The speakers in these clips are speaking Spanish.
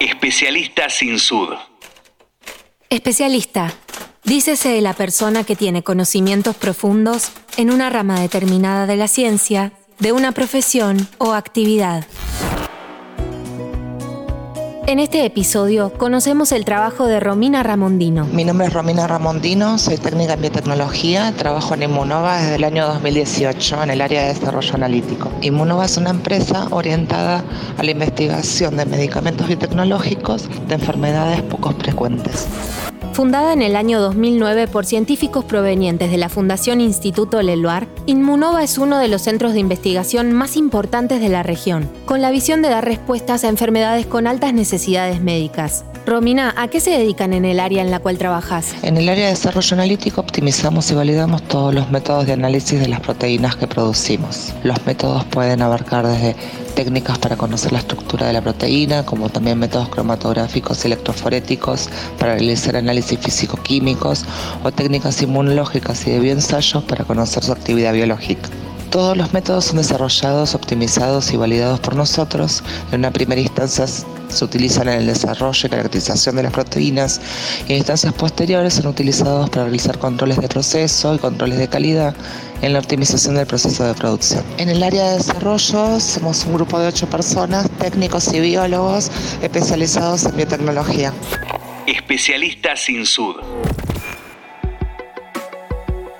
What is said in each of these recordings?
Especialista sin sud. Especialista. Dícese de la persona que tiene conocimientos profundos en una rama determinada de la ciencia, de una profesión o actividad. En este episodio conocemos el trabajo de Romina Ramondino. Mi nombre es Romina Ramondino, soy técnica en biotecnología, trabajo en Inmunova desde el año 2018 en el área de desarrollo analítico. Inmunova es una empresa orientada a la investigación de medicamentos biotecnológicos de enfermedades poco frecuentes. Fundada en el año 2009 por científicos provenientes de la Fundación Instituto Leloir, Inmunova es uno de los centros de investigación más importantes de la región, con la visión de dar respuestas a enfermedades con altas necesidades médicas. Romina, ¿a qué se dedican en el área en la cual trabajas? En el área de desarrollo analítico optimizamos y validamos todos los métodos de análisis de las proteínas que producimos. Los métodos pueden abarcar desde técnicas para conocer la estructura de la proteína, como también métodos cromatográficos y electroforéticos para realizar análisis físico-químicos o técnicas inmunológicas y de bioensayos para conocer su actividad biológica. Todos los métodos son desarrollados, optimizados y validados por nosotros. En una primera instancia se utilizan en el desarrollo y caracterización de las proteínas y en instancias posteriores son utilizados para realizar controles de proceso y controles de calidad en la optimización del proceso de producción. En el área de desarrollo somos un grupo de ocho personas, técnicos y biólogos especializados en biotecnología. Especialista sin sud.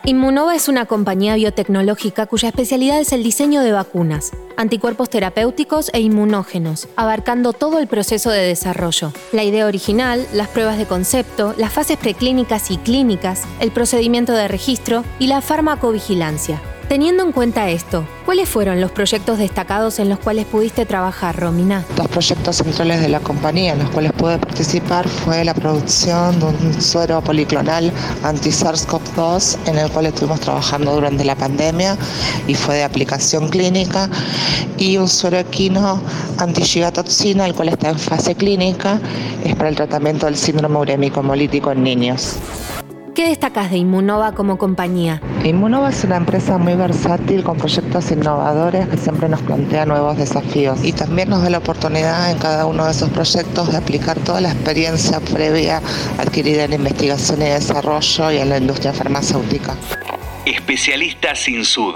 Inmunova es una compañía biotecnológica cuya especialidad es el diseño de vacunas, anticuerpos terapéuticos e inmunógenos, abarcando todo el proceso de desarrollo. La idea original, las pruebas de concepto, las fases preclínicas y clínicas, el procedimiento de registro y la farmacovigilancia. Teniendo en cuenta esto, ¿cuáles fueron los proyectos destacados en los cuales pudiste trabajar, Romina? Dos proyectos centrales de la compañía en los cuales pude participar fue la producción de un suero policlonal anti-SARS-CoV-2 en el cual estuvimos trabajando durante la pandemia y fue de aplicación clínica y un suero equino anti-gigatoxina el cual está en fase clínica es para el tratamiento del síndrome urémico hemolítico en niños. ¿Qué destacas de Inmunova como compañía? Inmunova es una empresa muy versátil con proyectos innovadores que siempre nos plantea nuevos desafíos y también nos da la oportunidad en cada uno de esos proyectos de aplicar toda la experiencia previa adquirida en investigación y desarrollo y en la industria farmacéutica. Especialista sin sud.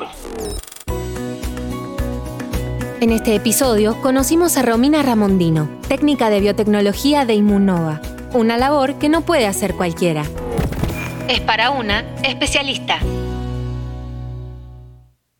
En este episodio conocimos a Romina Ramondino, técnica de biotecnología de Inmunova, una labor que no puede hacer cualquiera. Es para una especialista.